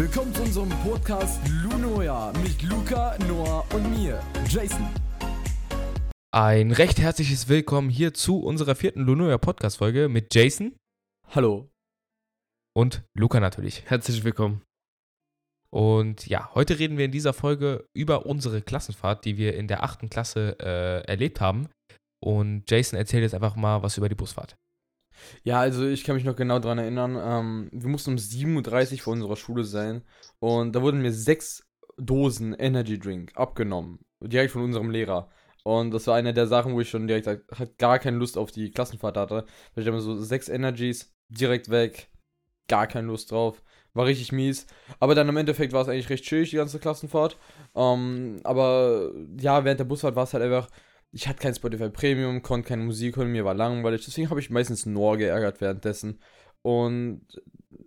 Willkommen zu unserem Podcast Lunoja mit Luca, Noah und mir, Jason. Ein recht herzliches Willkommen hier zu unserer vierten Lunoja Podcast-Folge mit Jason Hallo. und Luca natürlich. Herzlich willkommen. Und ja, heute reden wir in dieser Folge über unsere Klassenfahrt, die wir in der achten Klasse äh, erlebt haben. Und Jason erzählt jetzt einfach mal was über die Busfahrt. Ja, also ich kann mich noch genau daran erinnern. Ähm, wir mussten um 7.30 Uhr vor unserer Schule sein und da wurden mir sechs Dosen Energy Drink abgenommen. Direkt von unserem Lehrer. Und das war eine der Sachen, wo ich schon direkt halt, halt gar keine Lust auf die Klassenfahrt hatte. Weil ich habe so sechs Energies direkt weg. Gar keine Lust drauf. War richtig mies. Aber dann im Endeffekt war es eigentlich recht chillig, die ganze Klassenfahrt. Ähm, aber ja, während der Busfahrt war es halt einfach ich hatte kein Spotify Premium, konnte keine Musik hören, mir war langweilig. Deswegen habe ich meistens Noah geärgert währenddessen. Und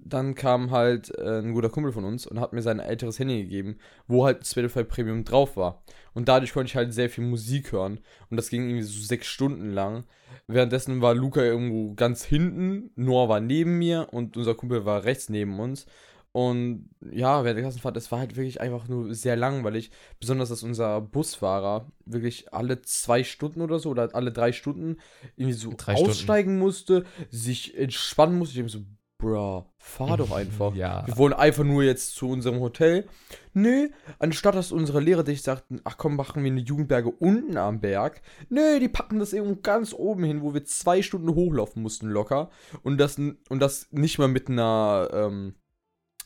dann kam halt äh, ein guter Kumpel von uns und hat mir sein älteres Handy gegeben, wo halt Spotify Premium drauf war. Und dadurch konnte ich halt sehr viel Musik hören. Und das ging irgendwie so sechs Stunden lang. Währenddessen war Luca irgendwo ganz hinten, Noah war neben mir und unser Kumpel war rechts neben uns. Und ja, während der Klassenfahrt, es war halt wirklich einfach nur sehr langweilig. Besonders, dass unser Busfahrer wirklich alle zwei Stunden oder so oder alle drei Stunden irgendwie so Drei Stunden. aussteigen musste, sich entspannen musste. Ich denke so, bruh, fahr doch einfach. Ja. Wir wollen einfach nur jetzt zu unserem Hotel. Nö, anstatt dass unsere Lehrer dich sagten, ach komm, machen wir eine Jugendberge unten am Berg. Nö, die packen das irgendwo ganz oben hin, wo wir zwei Stunden hochlaufen mussten locker. Und das, und das nicht mal mit einer, ähm,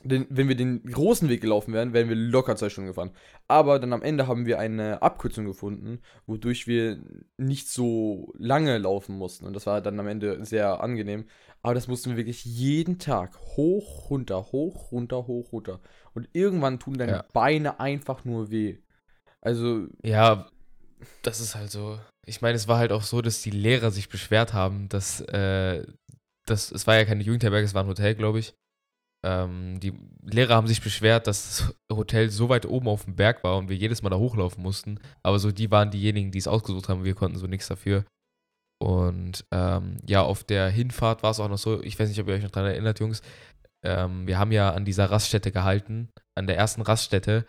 den, wenn wir den großen Weg gelaufen wären, wären wir locker zwei Stunden gefahren. Aber dann am Ende haben wir eine Abkürzung gefunden, wodurch wir nicht so lange laufen mussten. Und das war dann am Ende sehr angenehm. Aber das mussten wir wirklich jeden Tag hoch, runter, hoch, runter, hoch, runter. Und irgendwann tun deine Ja. Beine einfach nur weh. Also, Ja, das ist halt so. Ich meine, es war halt auch so, dass die Lehrer sich beschwert haben, dass, äh, das, es war ja keine Jugendherberge, es war ein Hotel, glaube ich. Ähm, die Lehrer haben sich beschwert, dass das Hotel so weit oben auf dem Berg war und wir jedes Mal da hochlaufen mussten. Aber so, die waren diejenigen, die es ausgesucht haben. Wir konnten so nichts dafür. Und ähm, ja, auf der Hinfahrt war es auch noch so, ich weiß nicht, ob ihr euch noch daran erinnert, Jungs. Ähm, wir haben ja an dieser Raststätte gehalten, an der ersten Raststätte.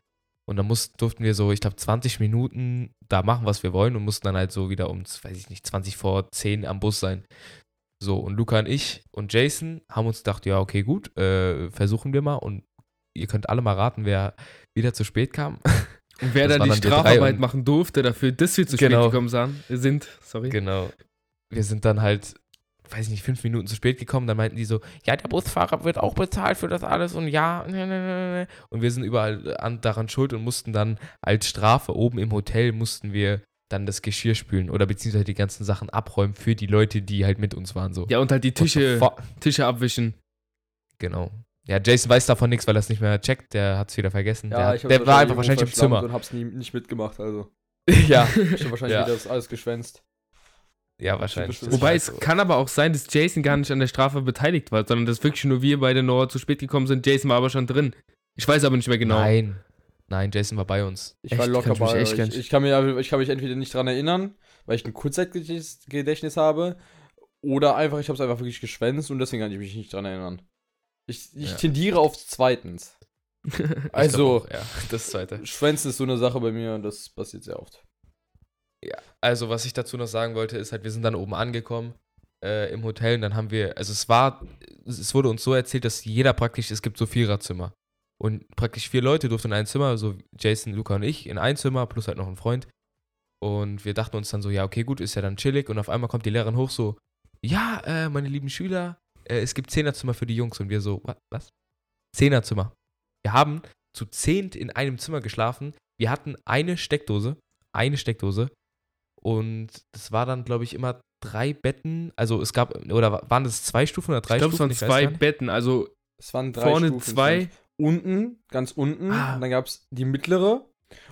Und dann mussten, durften wir so, ich glaube, 20 Minuten da machen, was wir wollen und mussten dann halt so wieder um, weiß ich nicht, 20 vor 10 am Bus sein. So, und Luca und ich und Jason haben uns gedacht, ja, okay, gut, äh, versuchen wir mal. Und ihr könnt alle mal raten, wer wieder zu spät kam. Und wer Das da die dann Strafarbeit machen durfte, dafür, dass wir zu Genau. spät gekommen sind, sorry. Genau. Wir sind dann halt, weiß ich nicht, fünf Minuten zu spät gekommen. Dann meinten die so, ja, der Busfahrer wird auch bezahlt für das alles und ja, ne, ne, ne, ne. Und wir sind überall an, daran schuld und mussten dann als Strafe oben im Hotel mussten wir dann das Geschirr spülen oder beziehungsweise die ganzen Sachen abräumen für die Leute, die halt mit uns waren. So. Ja, und halt die Tische? Tische abwischen. Genau. Ja, Jason weiß davon nichts, weil er es nicht mehr checkt. Der hat es wieder vergessen. ja, der ich der war einfach wahrscheinlich im Zimmer. Und hab's nie, nicht mitgemacht, also. ja, Ich hab wahrscheinlich Ja. wieder das alles geschwänzt. ja, wahrscheinlich. Wobei es so. kann aber auch sein, dass Jason gar nicht an der Strafe beteiligt war, sondern dass wirklich nur wir beide Noah zu spät gekommen sind. Jason war aber schon drin. Ich weiß aber nicht mehr genau. Nein. Nein, Jason war bei uns. Ich Echt? war Kann locker mich bei euch. Ich, ich, kann mir, ich kann mich entweder nicht dran erinnern, weil ich ein Kurzzeitgedächtnis habe, oder einfach, ich habe es einfach wirklich geschwänzt und deswegen kann ich mich nicht dran erinnern. Ich, ich Ja. tendiere auf zweitens. Also, auch, ja, das zweite. Schwänzen ist so eine Sache bei mir und das passiert sehr oft. Also, was ich dazu noch sagen wollte, ist halt, wir sind dann oben angekommen äh, im Hotel und dann haben wir, also es war, es wurde uns so erzählt, dass jeder praktisch, es gibt so Viererzimmer. Und praktisch vier Leute durften in ein Zimmer, also Jason, Luca und ich, in ein Zimmer, plus halt noch ein Freund. Und wir dachten uns dann so, ja, okay, gut, ist ja dann chillig. Und auf einmal kommt die Lehrerin hoch so, ja, äh, meine lieben Schüler, äh, es gibt Zehnerzimmer für die Jungs. Und wir so, "Wa- was? Zehnerzimmer. Wir haben zu zehnt in einem Zimmer geschlafen. Wir hatten eine Steckdose, eine Steckdose. Und das war dann, glaube ich, immer drei Betten. Also es gab, oder waren das zwei Stufen oder drei ich glaube, es Stufen? waren Ich weiß zwei gar nicht. Betten. Also Es waren drei vorne Stufen. zwei. Unten, ganz unten, Ah. und dann gab es die mittlere.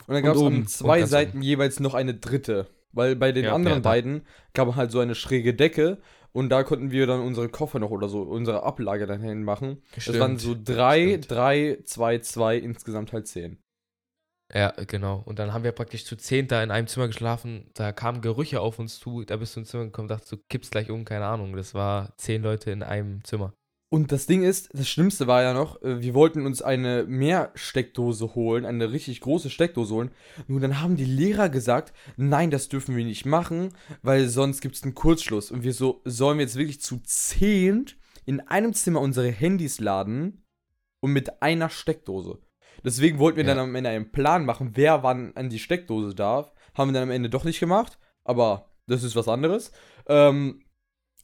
Und dann Und gab es oben. an zwei Und Seiten jeweils noch eine dritte. Weil bei den Ja, anderen ja, beiden gab es halt so eine schräge Decke und da konnten wir dann unsere Koffer noch oder so, unsere Ablage dann hinmachen. Das waren so drei, stimmt. drei, zwei, zwei, insgesamt halt zehn. Ja, genau. Und dann haben wir praktisch zu zehnt da in einem Zimmer geschlafen. Da kamen Gerüche auf uns zu. Da bist du ins Zimmer gekommen, dachtest du, kippst gleich um, keine Ahnung. Das war zehn Leute in einem Zimmer. Und das Ding ist, das Schlimmste war ja noch, äh, wir wollten uns eine Mehrsteckdose holen, eine richtig große Steckdose holen. Nur dann haben die Lehrer gesagt, nein, das dürfen wir nicht machen, weil sonst gibt es einen Kurzschluss. Und wir so, sollen wir jetzt wirklich zu zehnt in einem Zimmer unsere Handys laden und mit einer Steckdose. Deswegen wollten wir Ja. dann am Ende einen Plan machen, wer wann an die Steckdose darf. Haben wir dann am Ende doch nicht gemacht, aber das ist was anderes. Ähm,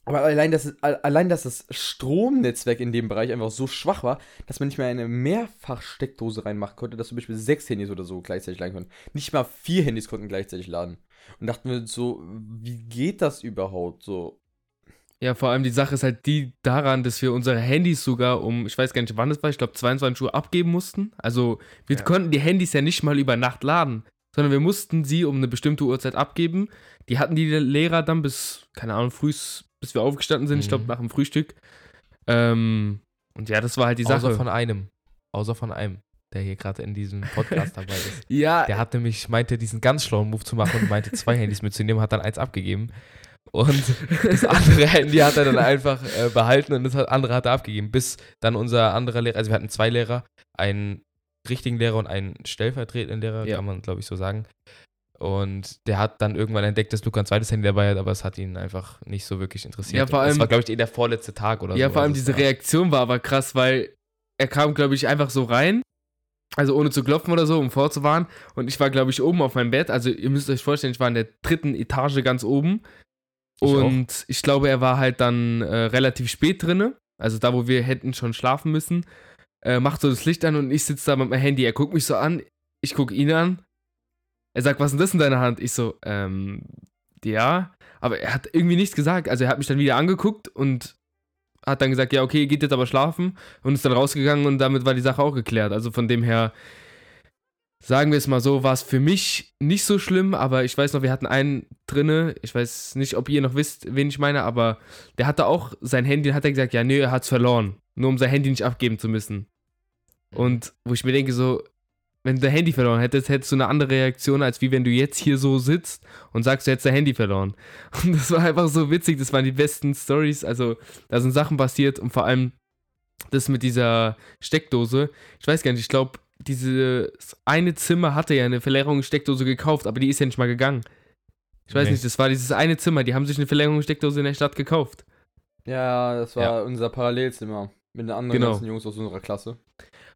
aber allein, dass, allein, dass das Stromnetzwerk in dem Bereich einfach so schwach war, dass man nicht mehr eine Mehrfachsteckdose reinmachen konnte, dass zum Beispiel sechs Handys oder so gleichzeitig laden konnten. Nicht mal vier Handys konnten gleichzeitig laden. Und dachten wir so, wie geht das überhaupt so? Ja, vor allem die Sache ist halt die daran, dass wir unsere Handys sogar um, ich weiß gar nicht wann es war, ich glaube 22 Uhr abgeben mussten. Also wir Ja. konnten die Handys ja nicht mal über Nacht laden, sondern wir mussten sie um eine bestimmte Uhrzeit abgeben. Die hatten die Lehrer dann bis, keine Ahnung, früh, bis wir aufgestanden sind, ich glaube Mhm. nach dem Frühstück. Ähm, und ja, das war halt die Sache. Außer von einem. Außer von einem, der hier gerade in diesem Podcast dabei ist. ja, Der hat nämlich, meinte, diesen ganz schlauen Move zu machen und meinte, zwei Handys mitzunehmen, hat dann eins abgegeben. Und das andere Handy hat er dann einfach äh, behalten und das andere hat er abgegeben. Bis dann unser anderer Lehrer, also wir hatten zwei Lehrer, einen richtigen Lehrer und einen stellvertretenden Lehrer, Ja. kann man glaube ich so sagen. Und der hat dann irgendwann entdeckt, dass Luca ein zweites Handy dabei hat, aber es hat ihn einfach nicht so wirklich interessiert. Ja, vor das allem- war, glaube ich, eh der vorletzte Tag oder Ja, so. vor allem Also es diese Reaktion war aber krass, weil er kam, glaube ich, einfach so rein. Also ohne zu klopfen oder so, um vorzuwarnen. Und ich war, glaube ich, oben auf meinem Bett. Also ihr müsst euch vorstellen, ich war in der dritten Etage ganz oben. Ich auch. und ich glaube, er war halt dann äh, relativ spät drinne. Also da, wo wir hätten schon schlafen müssen. Äh, macht so das Licht an und ich sitze da mit meinem Handy. Er guckt mich so an. Ich gucke ihn an. Er sagt, was ist denn das in deiner Hand? Ich so, ähm, ja. Aber er hat irgendwie nichts gesagt. Also er hat mich dann wieder angeguckt und hat dann gesagt, ja, okay, geht jetzt aber schlafen und ist dann rausgegangen und damit war die Sache auch geklärt. Also von dem her, sagen wir es mal so, war es für mich nicht so schlimm, aber ich weiß noch, wir hatten einen drinne, ich weiß nicht, ob ihr noch wisst, wen ich meine, aber der hatte auch sein Handy, hat er gesagt, ja, nee, er hat's verloren, nur um sein Handy nicht abgeben zu müssen. Und wo ich mir denke, so, wenn du dein Handy verloren hättest, hättest du eine andere Reaktion, als wie wenn du jetzt hier so sitzt und sagst, du hättest dein Handy verloren. Und das war einfach so witzig, das waren die besten Stories. Also, da sind Sachen passiert und vor allem das mit dieser Steckdose. Ich weiß gar nicht, ich glaube, dieses eine Zimmer hatte ja eine Verlängerungssteckdose gekauft, aber die ist ja nicht mal gegangen. Ich weiß Nee. nicht, das war dieses eine Zimmer, die haben sich eine Verlängerungssteckdose in der Stadt gekauft. Ja, das war Ja. unser Parallelzimmer mit den anderen Genau. ganzen Jungs aus unserer Klasse.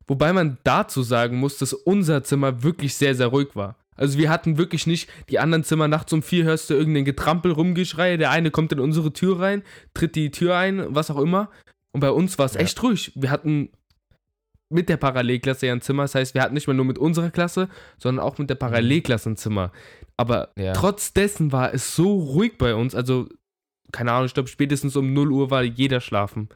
Wobei man dazu sagen muss, dass unser Zimmer wirklich sehr, sehr ruhig war. Also wir hatten wirklich nicht, die anderen Zimmer nachts um vier hörst du irgendein Getrampel, Rumgeschrei, der eine kommt in unsere Tür rein, tritt die Tür ein, was auch immer. Und bei uns war es Ja. echt ruhig. Wir hatten mit der Parallelklasse ja ein Zimmer, das heißt, wir hatten nicht mehr nur mit unserer Klasse, sondern auch mit der Parallelklasse ein Zimmer. Aber Ja. trotz dessen war es so ruhig bei uns, also keine Ahnung, ich glaube spätestens um 0 Uhr war jeder schlafen.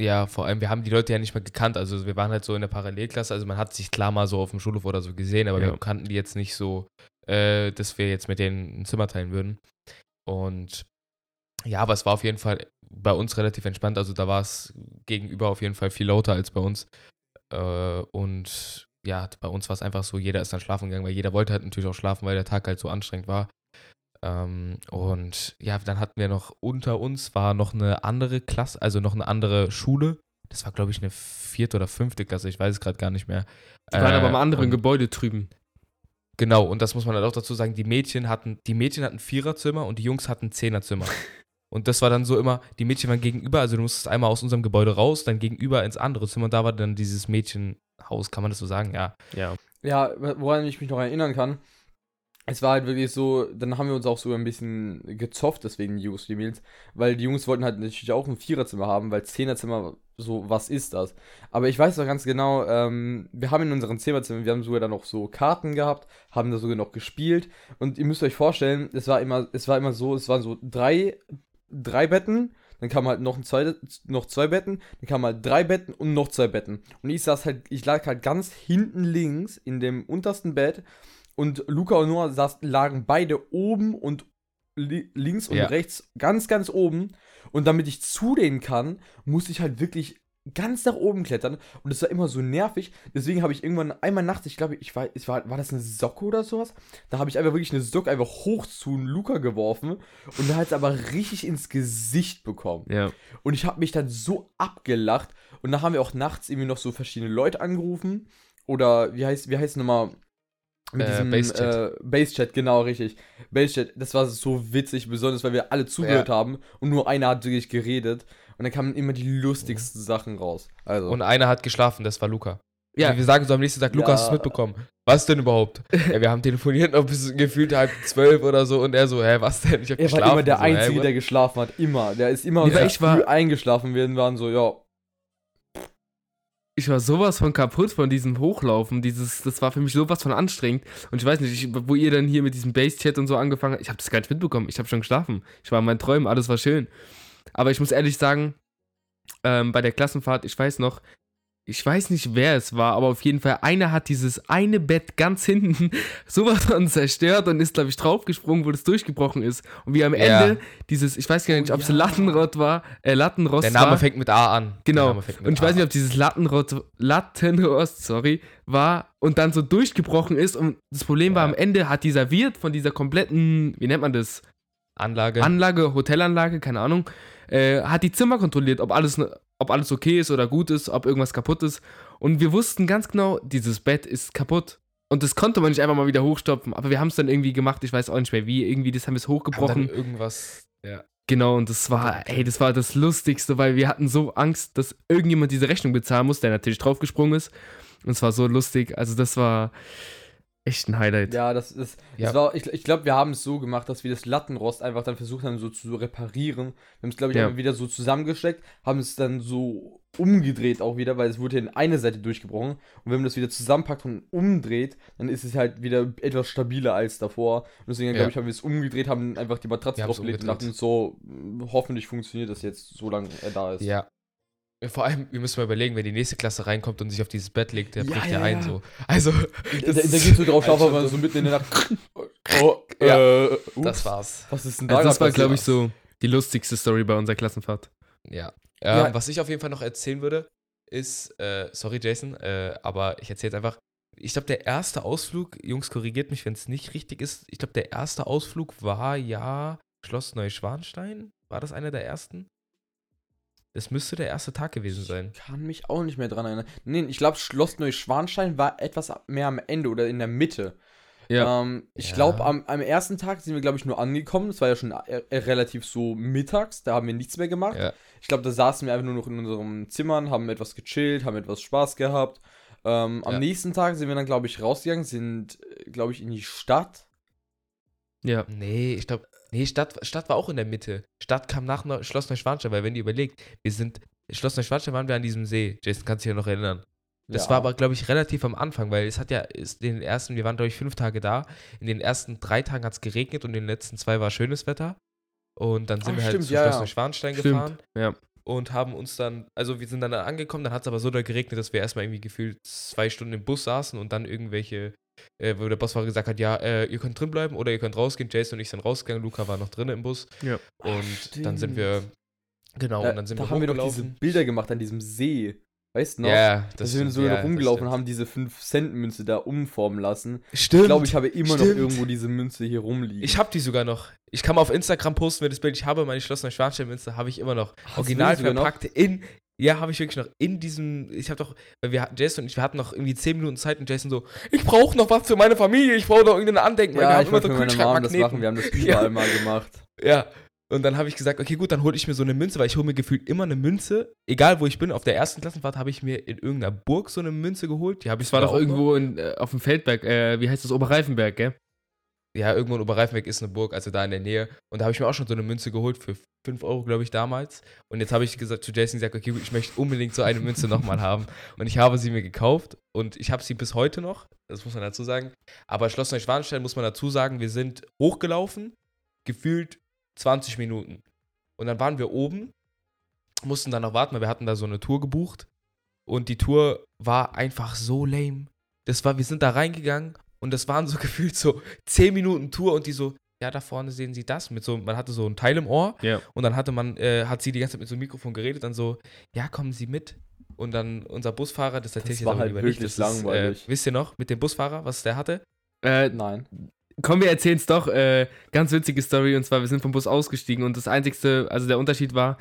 Ja, vor allem, wir haben die Leute ja nicht mehr gekannt. Also wir waren halt so in der Parallelklasse. Also man hat sich klar mal so auf dem Schulhof oder so gesehen, aber Ja. wir kannten die jetzt nicht so, äh, dass wir jetzt mit denen ein Zimmer teilen würden. Und ja, aber es war auf jeden Fall bei uns relativ entspannt. Also da war es gegenüber auf jeden Fall viel lauter als bei uns. Äh, und ja, bei uns war es einfach so, jeder ist dann schlafen gegangen, weil jeder wollte halt natürlich auch schlafen, weil der Tag halt so anstrengend war. Ähm, und ja, dann hatten wir noch unter uns war noch eine andere Klasse, also noch eine andere Schule. Das war, glaube ich, eine vierte oder fünfte Klasse, ich weiß es gerade gar nicht mehr. Die waren Äh, aber im anderen und- Gebäude drüben. Genau, und das muss man halt auch dazu sagen, die Mädchen hatten, die Mädchen hatten Viererzimmer und die Jungs hatten Zehnerzimmer. und das war dann so immer, die Mädchen waren gegenüber, also du musstest einmal aus unserem Gebäude raus, dann gegenüber ins andere Zimmer und da war dann dieses Mädchenhaus, kann man das so sagen? Ja. Ja. Ja, woran ich mich noch erinnern kann, es war halt wirklich so, dann haben wir uns auch so ein bisschen gezofft, deswegen die Jungs, die Mädels, weil die Jungs wollten halt natürlich auch ein Viererzimmer haben, weil Zehnerzimmer, so, was ist das? Aber ich weiß doch ganz genau, ähm, wir haben in unseren Zehnerzimmern, wir haben sogar dann noch so Karten gehabt, haben da sogar noch gespielt und ihr müsst euch vorstellen, es war immer, es war immer so, es waren so drei, drei Betten, dann kam halt noch ein zweites, noch zwei Betten, dann kamen halt drei Betten und noch zwei Betten. Und ich saß halt, ich lag halt ganz hinten links in dem untersten Bett und Luca und Noah saß, lagen beide oben und li links und Ja. rechts ganz, ganz oben. Und damit ich zu denen kann, muss ich halt wirklich ganz nach oben klettern und das war immer so nervig. Deswegen habe ich irgendwann einmal nachts, ich glaube, ich war, ich war, war das eine Socke oder sowas? Da habe ich einfach wirklich eine Socke einfach hoch zu Luca geworfen und da hat es aber richtig ins Gesicht bekommen. Ja. Und ich habe mich dann so abgelacht und da haben wir auch nachts irgendwie noch so verschiedene Leute angerufen oder wie heißt, wie heißt nochmal? Mit Äh, diesem Basechat. äh, Basechat, genau, richtig. Basechat, das war so witzig, besonders weil wir alle zugehört haben und nur einer hat wirklich geredet. Und dann kamen immer die lustigsten Sachen raus. Also. Und einer hat geschlafen, das war Luca. Ja. Ja. Wir sagen so am nächsten Tag, Luca, hast du Ja. es mitbekommen? Was denn überhaupt? ja, wir haben telefoniert noch bis gefühlt halb zwölf oder so und er so, hä, was denn? Ich hab er war geschlafen. immer der so, Einzige, der geschlafen hat. Immer. Der ist immer so ich war- früh eingeschlafen. Wir waren so, ja. Ich war sowas von kaputt von diesem Hochlaufen. Dieses, das war für mich sowas von anstrengend. Und ich weiß nicht, ich, wo ihr dann hier mit diesem Base-Chat und so angefangen habt, ich habe das gar nicht mitbekommen. Ich habe schon geschlafen. Ich war in meinen Träumen, alles war schön. Aber ich muss ehrlich sagen, ähm, bei der Klassenfahrt, ich weiß noch, ich weiß nicht, wer es war, aber auf jeden Fall, einer hat dieses eine Bett ganz hinten sowas von zerstört und ist, glaube ich, draufgesprungen, wo das durchgebrochen ist. Und wie am Ja. Ende dieses, ich weiß gar nicht, Oh, ob es ja. Lattenrott war, äh, Lattenrost Der Name war. fängt mit A an. Genau. Und ich A weiß nicht, ob dieses Lattenrost, Lattenrost, sorry, war und dann so durchgebrochen ist. Und das Problem war, Ja. am Ende hat dieser Wirt von dieser kompletten, wie nennt man das? Anlage. Anlage, Hotelanlage, keine Ahnung, äh, hat die Zimmer kontrolliert, ob alles, ob alles okay ist oder gut ist, ob irgendwas kaputt ist. Und wir wussten ganz genau, dieses Bett ist kaputt. Und das konnte man nicht einfach mal wieder hochstopfen. Aber wir haben es dann irgendwie gemacht, ich weiß auch nicht mehr wie. Irgendwie, das haben wir es hochgebrochen. irgendwas. Ja. Genau, und das war, ey, das war das Lustigste, weil wir hatten so Angst, dass irgendjemand diese Rechnung bezahlen muss, der natürlich draufgesprungen ist. Und es war so lustig. Also, das war echt ein Highlight. Ja, das ist. Ja. Das war, ich ich glaube, wir haben es so gemacht, dass wir das Lattenrost einfach dann versucht haben, so zu reparieren. Wir haben es, glaube ich, Ja. wieder so zusammengesteckt, haben es dann so umgedreht auch wieder, weil es wurde in eine Seite durchgebrochen. Und wenn man das wieder zusammenpackt und umdreht, dann ist es halt wieder etwas stabiler als davor. Und deswegen, glaube ich, haben wir es umgedreht, haben einfach die Matratze draufgelegt und dachten so, mh, hoffentlich funktioniert das jetzt, solange er da ist. Ja. Ja, Vor allem, wir müssen mal überlegen, wenn die nächste Klasse reinkommt und sich auf dieses Bett legt, der Ja, bricht ja, ja ein ja. so. Also, Da, da geht so drauf auf, aber so mitten in der Nacht. Oh, Ja, äh, das war's. Was ist denn da Also, das war, glaube ich, so die lustigste Story bei unserer Klassenfahrt. Ja. Ja. Ähm, was ich auf jeden Fall noch erzählen würde, ist, äh, sorry Jason, äh, aber ich erzähle einfach. Ich glaube, der erste Ausflug, Jungs, korrigiert mich, wenn es nicht richtig ist. Ich glaube, der erste Ausflug war ja Schloss Neuschwanstein. War das einer der ersten? Das müsste der erste Tag gewesen sein. Ich kann mich auch nicht mehr dran erinnern. Nee, ich glaube, Schloss Neuschwanstein war etwas mehr am Ende oder in der Mitte. Ja. Ähm, ich Ja. glaube, am, am ersten Tag sind wir, glaube ich, nur angekommen. Das war ja schon äh, äh, relativ so mittags. Da haben wir nichts mehr gemacht. Ja. Ich glaube, da saßen wir einfach nur noch in unseren Zimmern, haben etwas gechillt, haben etwas Spaß gehabt. Ähm, am Ja. nächsten Tag sind wir dann, glaube ich, rausgegangen, sind, glaube ich, in die Stadt. Ja. Nee, ich glaube, nee, Stadt, Stadt war auch in der Mitte. Stadt kam nach Neu Schloss Neuschwanstein, weil wenn ihr überlegt, wir sind, Schloss Neuschwanstein waren wir an diesem See. Jason, kannst du dich ja noch erinnern. Das Ja. war aber, glaube ich, relativ am Anfang, weil es hat ja, ist in den ersten, wir waren, glaube ich, fünf Tage da. In den ersten drei Tagen hat es geregnet und in den letzten zwei war schönes Wetter. Und dann sind Ah, wir halt stimmt, zu ja, Schloss ja. Neuschwanstein Stimmt. gefahren Ja. und haben uns dann, also wir sind dann da angekommen, dann hat es aber so da geregnet, dass wir erstmal irgendwie gefühlt zwei Stunden im Bus saßen und dann irgendwelche, äh, wo der Busfahrer gesagt hat, ja, äh, ihr könnt drin bleiben oder ihr könnt rausgehen. Jason und ich sind rausgegangen, Luca war noch drin im Bus. Ja. Und dann sind wir, genau, da und dann sind da wir haben wir doch diese. Bilder gemacht an diesem See. Weißt du noch? Ja, Da das sind so ja, rumgelaufen und haben diese 5-Cent-Münze da umformen lassen. Stimmt. Ich glaube, ich habe immer noch stimmt. irgendwo diese Münze hier rumliegen. Ich habe die sogar noch. Ich kann mal auf Instagram posten wir das Bild. Ich habe meine Schloss Neuschwanstein-Münze, habe ich immer noch. Du Original sogar noch? verpackt in. Ja, habe ich wirklich noch in diesem. Ich habe doch, weil wir hatten- Jason und ich, wir hatten noch irgendwie 10 Minuten Zeit und Jason so, ich brauche noch was für meine Familie, ich brauche noch irgendein Andenken, weil wir ja, haben ich immer so Mom das machen. Kühlschrankmagneten. Wir haben das Ja. überall mal gemacht. Ja. Und dann habe ich gesagt, okay, gut, dann hole ich mir so eine Münze, weil ich hole mir gefühlt immer eine Münze. Egal wo ich bin, auf der ersten Klassenfahrt habe ich mir in irgendeiner Burg so eine Münze geholt. Die habe ich Das war doch irgendwo in, äh, auf dem Feldberg, äh, wie heißt das, Oberreifenberg, gell? Ja, irgendwo in Oberreifenberg ist eine Burg, also da in der Nähe. Und da habe ich mir auch schon so eine Münze geholt für 5 Euro, glaube ich, damals. Und jetzt habe ich gesagt zu Jason gesagt, okay, ich möchte unbedingt so eine Münze nochmal haben. Und ich habe sie mir gekauft und ich habe sie bis heute noch, das muss man dazu sagen. Aber Schloss Neuschwanstein muss man dazu sagen, wir sind hochgelaufen, gefühlt 20 Minuten. Und dann waren wir oben, mussten dann noch warten, weil wir hatten da so eine Tour gebucht. Und die Tour war einfach so lame. Das war, wir sind da reingegangen und das waren so gefühlt so 10 Minuten Tour und die so, ja, da vorne sehen Sie das. Mit so, man hatte so ein Teil im Ohr Ja. und dann hatte man, äh, hat sie die ganze Zeit mit so einem Mikrofon geredet, dann so, ja, kommen Sie mit. Und dann unser Busfahrer, das erzähle ich Das war aber halt lieber nicht. wirklich Das ist, langweilig. Äh, wisst ihr noch, mit dem Busfahrer, was der hatte? Äh, Nein. komm, wir erzählen es doch. Äh, ganz witzige Story. Und zwar, wir sind vom Bus ausgestiegen und das einzigste, also der Unterschied war,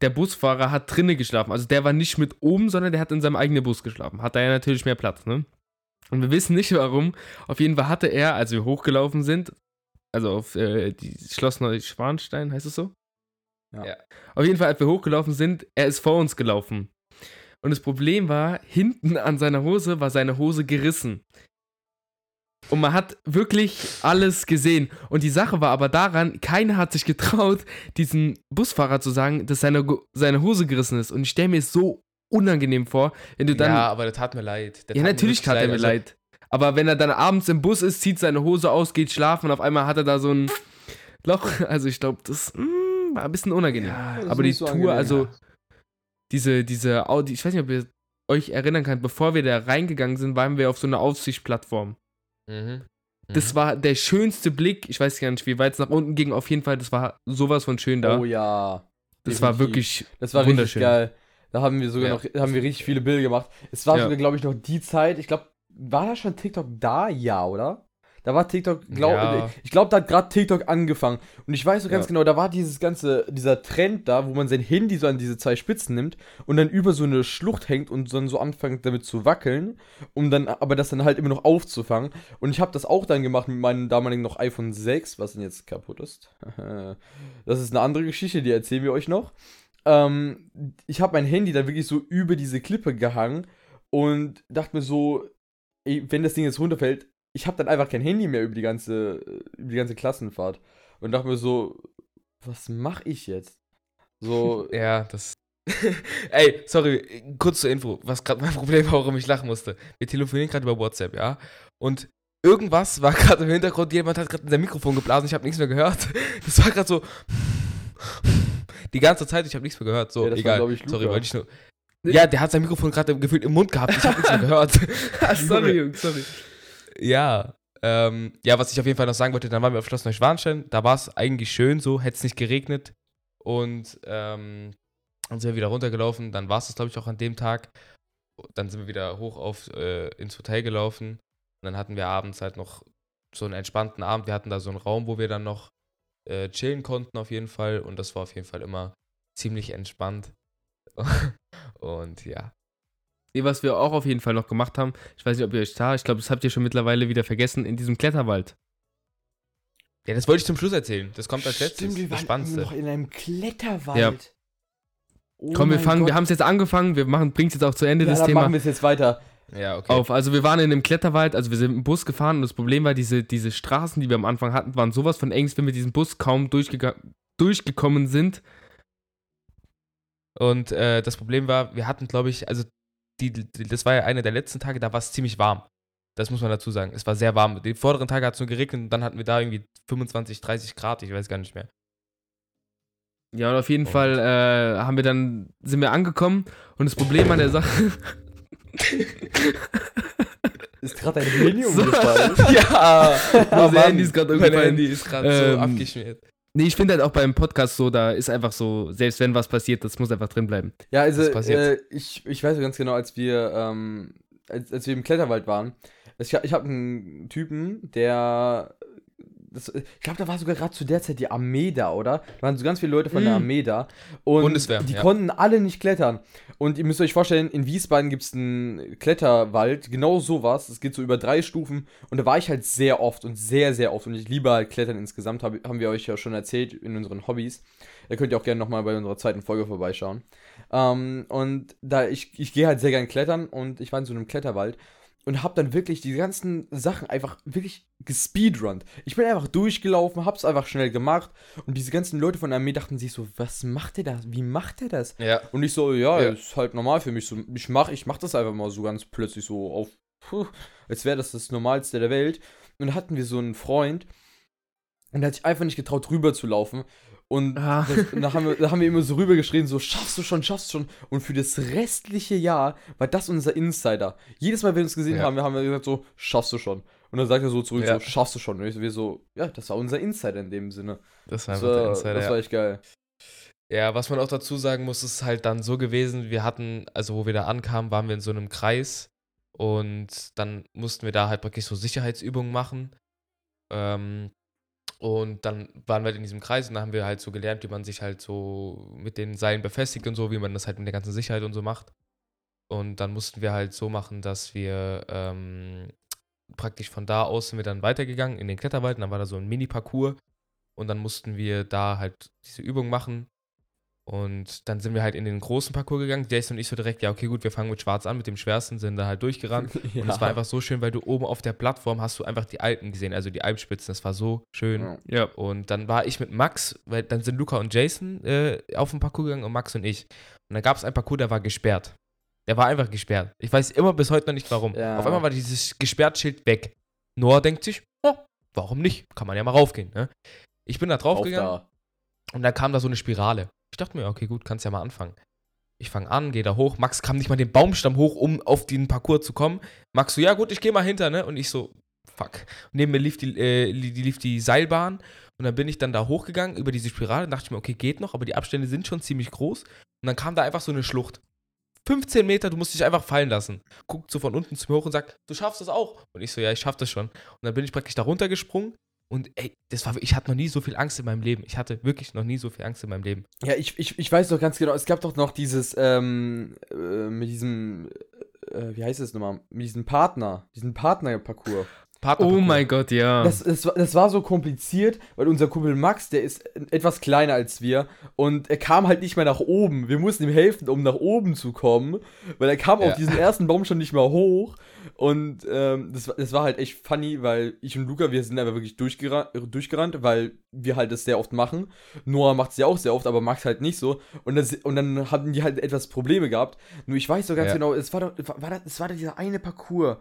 der Busfahrer hat drinnen geschlafen. Also der war nicht mit oben, sondern der hat in seinem eigenen Bus geschlafen. Hat da ja natürlich mehr Platz, ne? Und wir wissen nicht warum. Auf jeden Fall hatte er, als wir hochgelaufen sind, also auf äh, die Schloss Neuschwanstein, heißt es so? Ja. Ja. Auf jeden Fall, als wir hochgelaufen sind, er ist vor uns gelaufen. Und das Problem war, hinten an seiner Hose war seine Hose gerissen. Und man hat wirklich alles gesehen. Und die Sache war aber daran, keiner hat sich getraut, diesem Busfahrer zu sagen, dass seine, seine Hose gerissen ist. Und ich stelle mir es so unangenehm vor, wenn du dann. ja, aber der tat mir leid. Der Ja, tat natürlich tat er mir Also, leid. Aber wenn er dann abends im Bus ist, zieht seine Hose aus, geht schlafen und auf einmal hat er da so ein Loch. Also ich glaube, das mm, war ein bisschen unangenehm. ist Aber die so Tour, angenehm. also diese, diese Audi, ich weiß nicht, ob ihr euch erinnern könnt, bevor wir da reingegangen sind, waren wir auf so einer Aufsichtsplattform. Mhm. Das Mhm. war der schönste Blick. Ich weiß gar nicht, wie weit es nach unten ging. Auf jeden Fall, das war sowas von schön da. Oh ja. das war definitiv. wirklich Das war richtig wunderschön. geil. Da haben wir sogar Ja. noch, haben wir richtig viele Bilder gemacht. Es war Ja. sogar, glaube ich, noch die Zeit. Ich glaube, war da schon TikTok da? Ja, oder? Da war TikTok, glaub, Ja. ich glaube, da hat gerade TikTok angefangen. Und ich weiß so ganz Ja. genau, da war dieses ganze, dieser Trend da, wo man sein Handy so an diese zwei Spitzen nimmt und dann über so eine Schlucht hängt und dann so anfängt damit zu wackeln, um dann, aber das dann halt immer noch aufzufangen. Und ich habe das auch dann gemacht mit meinem damaligen noch iPhone 6, was denn jetzt kaputt ist. Das ist eine andere Geschichte, die erzählen wir euch noch. Ähm, ich habe mein Handy dann wirklich so über diese Klippe gehangen und dachte mir so, ey, wenn das Ding jetzt runterfällt, ich habe dann einfach kein Handy mehr über die ganze, über die ganze Klassenfahrt. Und dachte mir so, was mache ich jetzt? So, Ja, das. Ey, sorry, kurz zur Info, was gerade mein Problem war, warum ich lachen musste. Wir telefonieren gerade über WhatsApp, ja? Und irgendwas war gerade im Hintergrund, jemand hat gerade in sein Mikrofon geblasen, ich habe nichts mehr gehört. Das war gerade so. Die ganze Zeit, ich habe nichts mehr gehört. So, Ja, war, egal. glaub ich, sorry, wollte ich nur. Ja, der hat sein Mikrofon gerade gefühlt im Mund gehabt, ich habe nichts mehr gehört. Ah, sorry, Jungs, sorry. Ja, ähm, ja, was ich auf jeden Fall noch sagen wollte, dann waren wir auf Schloss Neuschwanstein, da war es eigentlich schön so, hätte es nicht geregnet und ähm, dann sind wir wieder runtergelaufen, dann war es das glaube ich auch an dem Tag, dann sind wir wieder hoch auf äh, ins Hotel gelaufen und dann hatten wir abends halt noch so einen entspannten Abend, wir hatten da so einen Raum, wo wir dann noch äh, chillen konnten auf jeden Fall und das war auf jeden Fall immer ziemlich entspannt und ja. Was wir auch auf jeden Fall noch gemacht haben, ich weiß nicht, ob ihr euch da, ich glaube, das habt ihr schon mittlerweile wieder vergessen, in diesem Kletterwald. Ja, das wollte ich zum Schluss erzählen, das kommt als letztes, wir das waren Spannendste. noch in einem Kletterwald. Ja. Oh Komm, wir fangen, wir Gott. haben es jetzt angefangen, wir machen, bringen es jetzt auch zu Ende, ja, das dann Thema. machen wir es jetzt weiter. Ja, okay. auf. Also wir waren in einem Kletterwald, also wir sind im Bus gefahren und das Problem war, diese, diese Straßen, die wir am Anfang hatten, waren sowas von eng, dass wir mit diesem Bus kaum durchgega- durchgekommen sind. Und äh, das Problem war, wir hatten, glaube ich, also die, die, das war ja einer der letzten Tage, da war es ziemlich warm. Das muss man dazu sagen. Es war sehr warm. Die vorderen Tage hat es nur geregnet und dann hatten wir da irgendwie 25, 30 Grad, ich weiß gar nicht mehr. Ja, und auf jeden Und- Fall äh, haben wir dann, sind wir angekommen und das Problem an der Sache, Ist gerade ein Handy So. umgefallen? ja, Unser Handy ist grad mein umgefallen. Handy ist gerade Ähm, so abgeschmiert. nee, ich finde halt auch beim Podcast so, da ist einfach so, selbst wenn was passiert, das muss einfach drin bleiben. Ja, also äh, ich, ich weiß ganz genau, als wir, ähm, als, als wir im Kletterwald waren, ich, ich habe einen Typen, der, das, ich glaube, da war sogar gerade zu der Zeit die Armee da, oder? Da waren so ganz viele Leute von der Mm. Armee da. Und Bundeswehr, die ja. konnten alle nicht klettern. Und ihr müsst euch vorstellen, in Wiesbaden gibt es einen Kletterwald, genau sowas. Es geht so über drei Stufen. Und da war ich halt sehr oft und sehr, sehr oft. Und ich liebe halt Klettern insgesamt, hab, haben wir euch ja schon erzählt in unseren Hobbys. Da könnt ihr auch gerne nochmal bei unserer zweiten Folge vorbeischauen. Ähm, und da ich, ich gehe halt sehr gern klettern und ich war in so einem Kletterwald und hab dann wirklich die ganzen Sachen einfach wirklich gespeedrunnt. Ich bin einfach durchgelaufen, hab's einfach schnell gemacht und diese ganzen Leute von der Armee dachten sich so, was macht der da? Wie macht der das? Ja. Und ich so, ja, Ja. ist halt normal für mich so. Ich mach, ich mach das einfach mal so ganz plötzlich so auf, puh, als wäre das das Normalste der Welt. Und da hatten wir so einen Freund und der hat sich einfach nicht getraut, rüber zu laufen. Und Ah. das, da, haben wir, da haben wir immer so rübergeschrien, so, schaffst du schon, schaffst du schon. Und für das restliche Jahr war das unser Insider. Jedes Mal, wenn wir uns gesehen Ja. haben, haben wir gesagt, so, schaffst du schon. Und dann sagt er so zurück, Ja. so, schaffst du schon. Und ich- wir so, ja, das war unser Insider in dem Sinne. Das war Das einfach der war, Insider. das war echt geil. Ja, was man auch dazu sagen muss, ist halt dann so gewesen, wir hatten, also wo wir da ankamen, waren wir in so einem Kreis und dann mussten wir da halt praktisch so Sicherheitsübungen machen. Ähm, und dann waren wir halt in diesem Kreis und da haben wir halt so gelernt, wie man sich halt so mit den Seilen befestigt und so, wie man das halt mit der ganzen Sicherheit und so macht. Und dann mussten wir halt so machen, dass wir ähm, praktisch von da aus sind wir dann weitergegangen in den Kletterwald. Und dann war da so ein Mini-Parcours. Und dann mussten wir da halt diese Übung machen und dann sind wir halt in den großen Parcours gegangen. Jason und ich so direkt, ja, okay, gut, wir fangen mit Schwarz an, mit dem schwersten, sind da halt durchgerannt. Und es war einfach so schön, weil du oben auf der Plattform hast du einfach die Alpen gesehen, also die Alpspitzen. Das war so schön. Ja. Ja. Und dann war ich mit Max, weil dann sind Luca und Jason äh, auf den Parcours gegangen und Max und ich. Und dann gab es einen Parcours, der war gesperrt. Der war einfach gesperrt. Ich weiß immer bis heute noch nicht warum. Ja. Auf einmal war dieses Gesperrt-Schild weg. Noah denkt sich, oh, warum nicht? Kann man ja mal raufgehen. Ne? Ich bin da Auf draufgegangen. da. Und da kam da so eine Spirale. Ich dachte mir, okay, gut, kannst ja mal anfangen. Ich fange an, gehe da hoch. Max kam nicht mal den Baumstamm hoch, um auf den Parcours zu kommen. Max so, ja gut, ich gehe mal hinter, ne? Und ich so, fuck. Und neben mir lief die, äh, die, lief die Seilbahn. Und dann bin ich dann da hochgegangen über diese Spirale. dachte ich mir, okay, geht noch, aber die Abstände sind schon ziemlich groß. Und dann kam da einfach so eine Schlucht. 15 Meter, du musst dich einfach fallen lassen. Guckt so von unten zu mir hoch und sagt, du schaffst das auch. Und ich so, ja, ich schaff das schon. Und dann bin ich praktisch da runtergesprungen. Und ey, das war, ich hatte noch nie so viel Angst in meinem Leben. Ich hatte wirklich noch nie so viel Angst in meinem Leben. Ja, ich, ich, ich weiß doch ganz genau, es gab doch noch dieses, ähm, äh, mit diesem, äh, wie heißt es nochmal, mit diesem Partner, diesen Partner-Parcours. Oh Partnerparcours. mein Gott, ja. Das, das, war- das war so kompliziert, weil unser Kumpel Max, der ist etwas kleiner als wir und er kam halt nicht mehr nach oben. Wir mussten ihm helfen, um nach oben zu kommen, weil er kam Ja. auf diesen ersten Baum schon nicht mehr hoch. Und ähm, das, war- das war halt echt funny, weil ich und Luca, wir sind aber wirklich durchgerannt, durchgerannt weil wir halt das sehr oft machen. Noah macht es ja auch sehr oft, aber Max halt nicht so. Und, das, und dann hatten die halt etwas Probleme gehabt. Nur ich weiß so ganz Ja. genau, es war doch, war, war das, es war doch dieser eine Parcours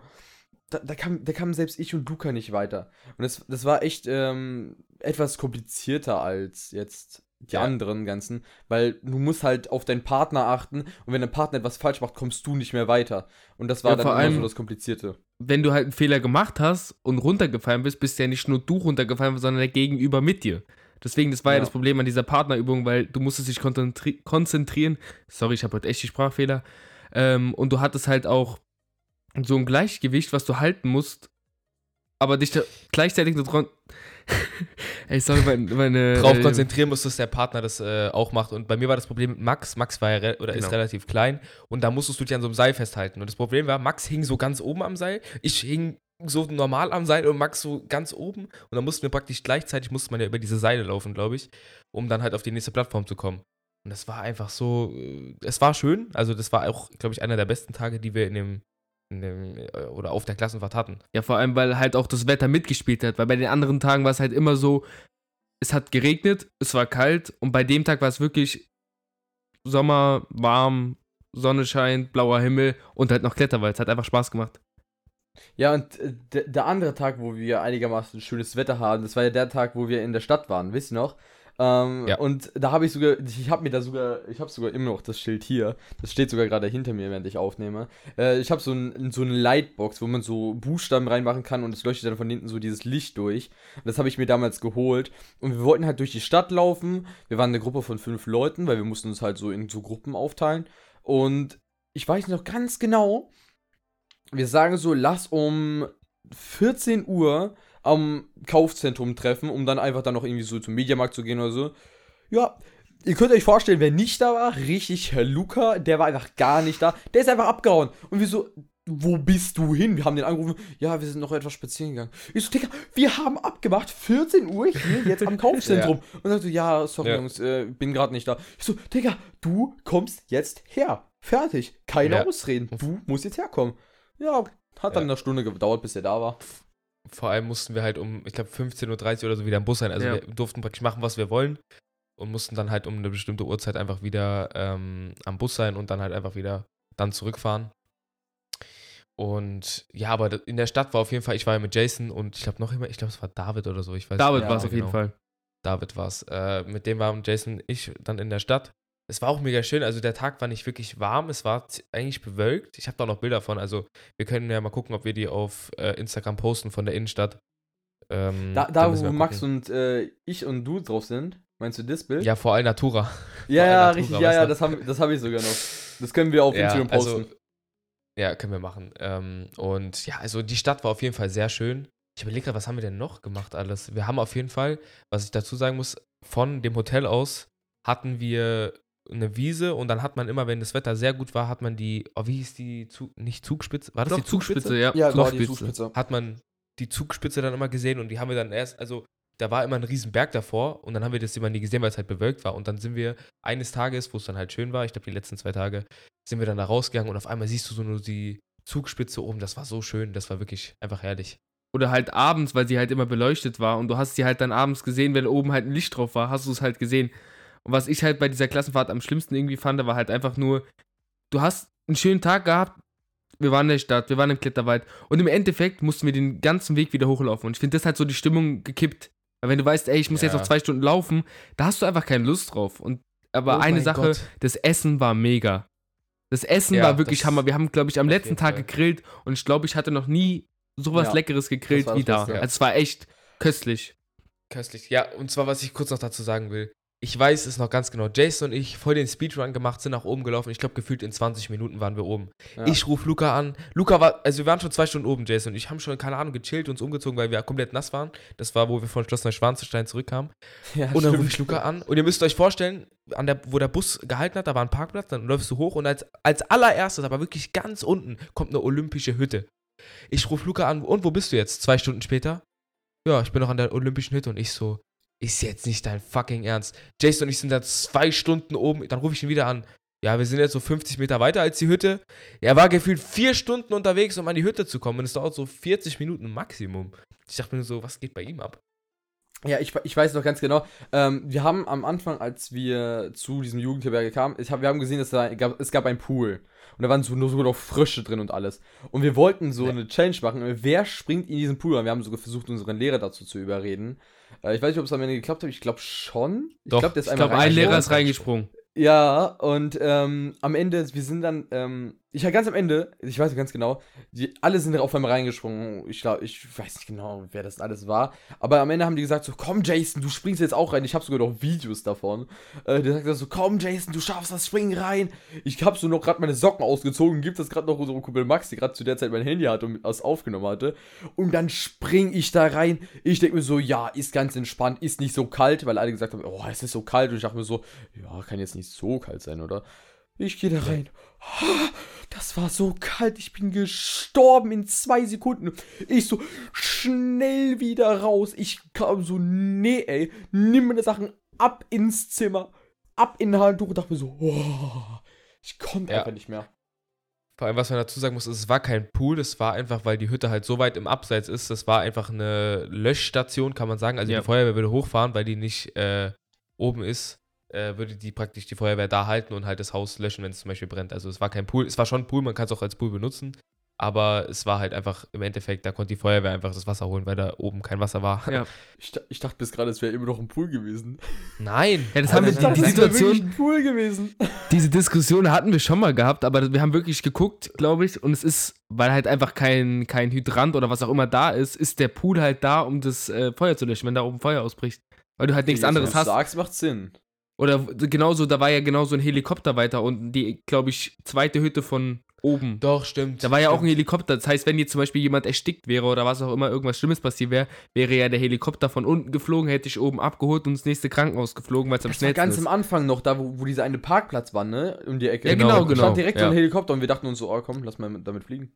da, da, kam, da kamen selbst ich und Luca nicht weiter. Und das, das war echt ähm, etwas komplizierter als jetzt die Ja. anderen ganzen, weil du musst halt auf deinen Partner achten und wenn dein Partner etwas falsch macht, kommst du nicht mehr weiter. Und das war Ja, dann vor immer allem- so das Komplizierte. Wenn du halt einen Fehler gemacht hast und runtergefallen bist, bist ja nicht nur du runtergefallen, sondern der Gegenüber mit dir. Deswegen, das war ja, Ja. das Problem an dieser Partnerübung, weil du musstest dich konzentri konzentrieren. Sorry, ich habe heute echt die Sprachfehler. Ähm, und du hattest halt auch so ein Gleichgewicht, was du halten musst, aber dich da gleichzeitig so dran. Ey, sorry, meine. meine drauf äh, konzentrieren musst, dass der Partner das äh, auch macht. Und bei mir war das Problem mit Max. Max war ja re oder ist Genau. relativ klein und da musstest du dich an so einem Seil festhalten. Und das Problem war, Max hing so ganz oben am Seil, ich hing so normal am Seil und Max so ganz oben. Und dann mussten wir praktisch gleichzeitig, musste man ja über diese Seile laufen, glaube ich, um dann halt auf die nächste Plattform zu kommen. Und das war einfach so, äh, es war schön. Also das war auch, glaube ich, einer der besten Tage, die wir in dem, in dem äh, oder auf der Klassenfahrt hatten. Ja, vor allem, weil halt auch das Wetter mitgespielt hat. Weil bei den anderen Tagen war es halt immer so, es hat geregnet, es war kalt und bei dem Tag war es wirklich Sommer, warm, Sonne scheint, blauer Himmel und halt noch Kletterwald. Es hat einfach Spaß gemacht. Ja, und äh, der, der andere Tag, wo wir einigermaßen schönes Wetter haben, das war ja der Tag, wo wir in der Stadt waren, wisst ihr noch? Ähm, Ja. Und da habe ich sogar, ich habe mir da sogar, ich habe sogar immer noch das Schild hier. Das steht sogar gerade hinter mir, während ich aufnehme. Äh, ich habe so, ein, so eine Lightbox, wo man so Buchstaben reinmachen kann und es leuchtet dann von hinten so dieses Licht durch. Das habe ich mir damals geholt. Und wir wollten halt durch die Stadt laufen. Wir waren eine Gruppe von fünf Leuten, weil wir mussten uns halt so in so Gruppen aufteilen. Und ich weiß noch ganz genau, wir sagen so, lass um 14 Uhr am Kaufzentrum treffen, um dann einfach dann noch irgendwie so zum Mediamarkt zu gehen oder so. Ja, ihr könnt euch vorstellen, wer nicht da war, richtig, Herr Luca, der war einfach gar nicht da. Der ist einfach abgehauen. Und wir so, wo bist du hin? Wir haben den angerufen, ja, wir sind noch etwas spazieren gegangen. Ich so, Digga, wir haben abgemacht, 14 Uhr hier jetzt am Kaufzentrum. Und er so, ja, sorry Ja. Jungs, äh, bin gerade nicht da. Ich so, Digga, du kommst jetzt her. Fertig. Keine Ja. Ausreden. Du musst jetzt herkommen. Ja, hat dann Ja. eine Stunde gedauert, bis er da war. Vor allem mussten wir halt um, ich glaube, 15.30 Uhr oder so wieder im Bus sein. Also Ja. wir durften praktisch machen, was wir wollen und mussten dann halt um eine bestimmte Uhrzeit einfach wieder ähm, am Bus sein und dann halt einfach wieder dann zurückfahren. Und ja, aber in der Stadt war auf jeden Fall, ich war ja mit Jason und ich glaube noch immer, ich glaube, es war David oder so. Ich weiß David war es mehr auf jeden genau. Fall. David war es. Äh, mit dem waren Jason und ich dann in der Stadt. Es war auch mega schön. Also der Tag war nicht wirklich warm. Es war eigentlich bewölkt. Ich habe da noch Bilder von. Also wir können ja mal gucken, ob wir die auf äh, Instagram posten von der Innenstadt. Ähm, Da, da wo Max und äh, ich und du drauf sind, Meinst du das Bild? Ja, vor allem Natura. ja, ja, allem richtig, Natura, ja, ja, das habe das hab ich sogar noch. Das können wir auf Instagram posten. Also, ja, können wir machen. Ähm, und ja, also die Stadt war auf jeden Fall sehr schön. Ich überlege gerade, was haben wir denn noch gemacht alles? Wir haben auf jeden Fall, was ich dazu sagen muss, von dem Hotel aus hatten wir eine Wiese und dann hat man immer, wenn das Wetter sehr gut war, hat man die, oh, wie hieß die, Zug, nicht Zugspitze? War das Doch, die Zugspitze? Zugspitze, ja. ja, war die Zugspitze. Zugspitze. Hat man die Zugspitze dann immer gesehen und die haben wir dann erst, also da war immer ein riesen Berg davor und dann haben wir das immer nie gesehen, weil es halt bewölkt war. Und dann sind wir eines Tages, wo es dann halt schön war, ich glaube die letzten zwei Tage, sind wir dann da rausgegangen und auf einmal siehst du so nur die Zugspitze oben. Das war so schön, das war wirklich einfach herrlich. Oder halt abends, weil sie halt immer beleuchtet war und du hast sie halt dann abends gesehen, wenn oben halt ein Licht drauf war, hast du es halt gesehen. Und was ich halt bei dieser Klassenfahrt am schlimmsten irgendwie fand, war halt einfach nur, du hast einen schönen Tag gehabt, wir waren in der Stadt, wir waren im Kletterwald und im Endeffekt mussten wir den ganzen Weg wieder hochlaufen. Und ich finde, das hat so die Stimmung gekippt. Weil wenn du weißt, ey, ich muss jetzt Ja. noch zwei Stunden laufen, da hast du einfach keine Lust drauf. Und aber Oh eine Sache, Gott. das Essen war mega. Das Essen Ja, war wirklich Hammer. Wir haben, glaube ich, am letzten Tag Fall. gegrillt und ich glaube, ich hatte noch nie sowas Ja, Leckeres gegrillt wie da. Also es war echt köstlich. Köstlich. Ja, und zwar, was ich kurz noch dazu sagen will. Ich weiß es noch ganz genau. Jason und ich voll den Speedrun gemacht, sind nach oben gelaufen. Ich glaube, gefühlt in 20 Minuten waren wir oben. Ja. Ich rufe Luca an. Luca war, also wir waren schon zwei Stunden oben, Jason und ich haben schon, keine Ahnung, gechillt, uns umgezogen, weil wir komplett nass waren. Das war, wo wir von Schloss Neuschwanstein zurückkamen. Ja, Und dann rufe ich Luca an. Und ihr müsst euch vorstellen, an der, wo der Bus gehalten hat, da war ein Parkplatz, dann läufst du hoch und als, als allererstes, aber wirklich ganz unten, kommt eine olympische Hütte. Ich rufe Luca an, und wo bist du jetzt? Zwei Stunden später? Ja, ich bin noch an der olympischen Hütte und ich so, ist jetzt nicht dein fucking Ernst. Jason und ich sind da zwei Stunden oben, dann rufe ich ihn wieder an. Ja, wir sind jetzt so 50 Meter weiter als die Hütte. Er war gefühlt vier Stunden unterwegs, um an die Hütte zu kommen. Und es dauert so 40 Minuten Maximum. Ich dachte mir so, was geht bei ihm ab? Ja, ich, ich weiß noch ganz genau. Ähm, wir haben am Anfang, als wir zu diesem Jugendherberge kamen, ich hab, wir haben gesehen, dass da gab, es gab einen Pool. Und da waren so, nur sogar noch Frösche drin und alles. Und wir wollten so eine Challenge machen. Wer springt in diesen Pool? Und wir haben sogar versucht, unseren Lehrer dazu zu überreden. Äh, ich weiß nicht, ob es am Ende geklappt hat. Ich glaube schon. Ich glaube, der ist Ich einmal glaube, ein Lehrer ist reingesprungen. reingesprungen. Ja, und ähm, am Ende, wir sind dann, ähm, ich ganz am Ende, ich weiß nicht ganz genau, die, alle sind auf einmal reingesprungen. Ich glaube, ich weiß nicht genau, wer das alles war. Aber am Ende haben die gesagt so, komm Jason, du springst jetzt auch rein. Ich habe sogar noch Videos davon. Äh, der sagt so, komm Jason, du schaffst das, spring rein. Ich habe so noch gerade meine Socken ausgezogen, gibt das gerade noch unserem Kumpel Max, der gerade zu der Zeit mein Handy hatte und das aufgenommen hatte. Und dann spring ich da rein. Ich denke mir so, ja, ist ganz entspannt, ist nicht so kalt, weil alle gesagt haben, oh, es ist so kalt. Und ich dachte mir so, ja, kann jetzt nicht so kalt sein, oder? Ich gehe da rein. Das war so kalt, ich bin gestorben in zwei Sekunden. Ich so schnell wieder raus. Ich kam so, nee, ey, nimm meine Sachen ab ins Zimmer, ab in ein Handtuch und dachte mir so, oh, ich konnte Ja. einfach nicht mehr. Vor allem, was man dazu sagen muss, ist, es war kein Pool, es war einfach, weil die Hütte halt so weit im Abseits ist, das war einfach eine Löschstation, kann man sagen. Also Ja. die Feuerwehr würde hochfahren, weil die nicht äh, oben ist, äh, würde die praktisch die Feuerwehr da halten und halt das Haus löschen, wenn es zum Beispiel brennt. Also es war kein Pool, es war schon ein Pool, man kann es auch als Pool benutzen, aber es war halt einfach im Endeffekt, da konnte die Feuerwehr einfach das Wasser holen, weil da oben kein Wasser war. Ja. Ich, ich dachte bis gerade, es wäre immer noch ein Pool gewesen. Nein! Ja, das Aber haben wir, nein, die, Situation, ein Pool gewesen. diese Diskussion hatten wir schon mal gehabt, aber wir haben wirklich geguckt, glaube ich, und es ist, weil halt einfach kein, kein Hydrant oder was auch immer da ist, ist der Pool halt da, um das äh, Feuer zu löschen, wenn da oben Feuer ausbricht. Weil du halt nichts anderes wenn du hast. sagst, macht Sinn. Oder genauso, da war ja genauso ein Helikopter weiter unten, die, glaube ich, zweite Hütte von oben. Doch, stimmt. Da war ja auch ein. Helikopter. Das heißt, wenn jetzt zum Beispiel jemand erstickt wäre oder was auch immer, irgendwas Schlimmes passiert wäre, wäre ja der Helikopter von unten geflogen, hätte ich oben abgeholt und ins nächste Krankenhaus geflogen, weil es am Das war schnellsten ganz ist. am Anfang noch, da wo, wo dieser eine Parkplatz war, ne? Um die Ecke. Ja, genau, Da genau. stand direkt so Ja. ein Helikopter und wir dachten uns so, oh komm, lass mal damit fliegen.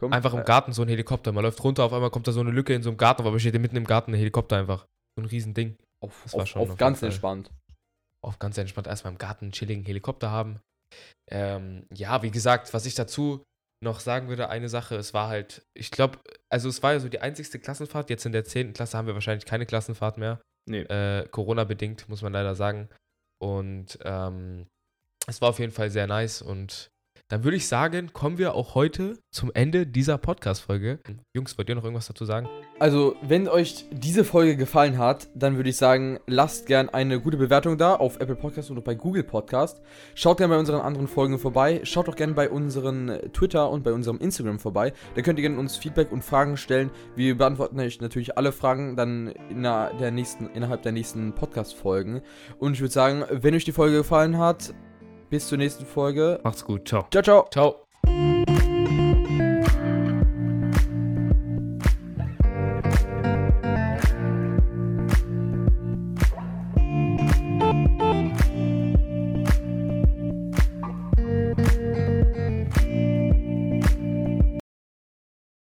Komm. Einfach im Äh, Garten so ein Helikopter. Man läuft runter, auf einmal kommt da so eine Lücke in so einem Garten, aber steht mitten im Garten ein Helikopter einfach. So ein Riesending. Auf, Das war auf, schon auf auf ganz entspannt. Auf ganz entspannt erstmal im Garten einen chilligen Helikopter haben. Ähm, ja, wie gesagt, was ich dazu noch sagen würde, eine Sache, es war halt, ich glaube, also es war ja so die einzigste Klassenfahrt. Jetzt in der 10. Klasse haben wir wahrscheinlich keine Klassenfahrt mehr. Nee. Äh, Corona-bedingt, muss man leider sagen. Und ähm, es war auf jeden Fall sehr nice und dann würde ich sagen, kommen wir auch heute zum Ende dieser Podcast-Folge. Jungs, wollt ihr noch irgendwas dazu sagen? Also, wenn euch diese Folge gefallen hat, dann würde ich sagen, lasst gern eine gute Bewertung da auf Apple Podcast oder bei Google Podcast. Schaut gerne bei unseren anderen Folgen vorbei. Schaut auch gerne bei unseren Twitter und bei unserem Instagram vorbei. Da könnt ihr gerne uns Feedback und Fragen stellen. Wir beantworten euch natürlich alle Fragen dann in der nächsten, innerhalb der nächsten Podcast-Folgen. Und ich würde sagen, wenn euch die Folge gefallen hat, bis zur nächsten Folge. Macht's gut. Ciao. Ciao, ciao. Ciao.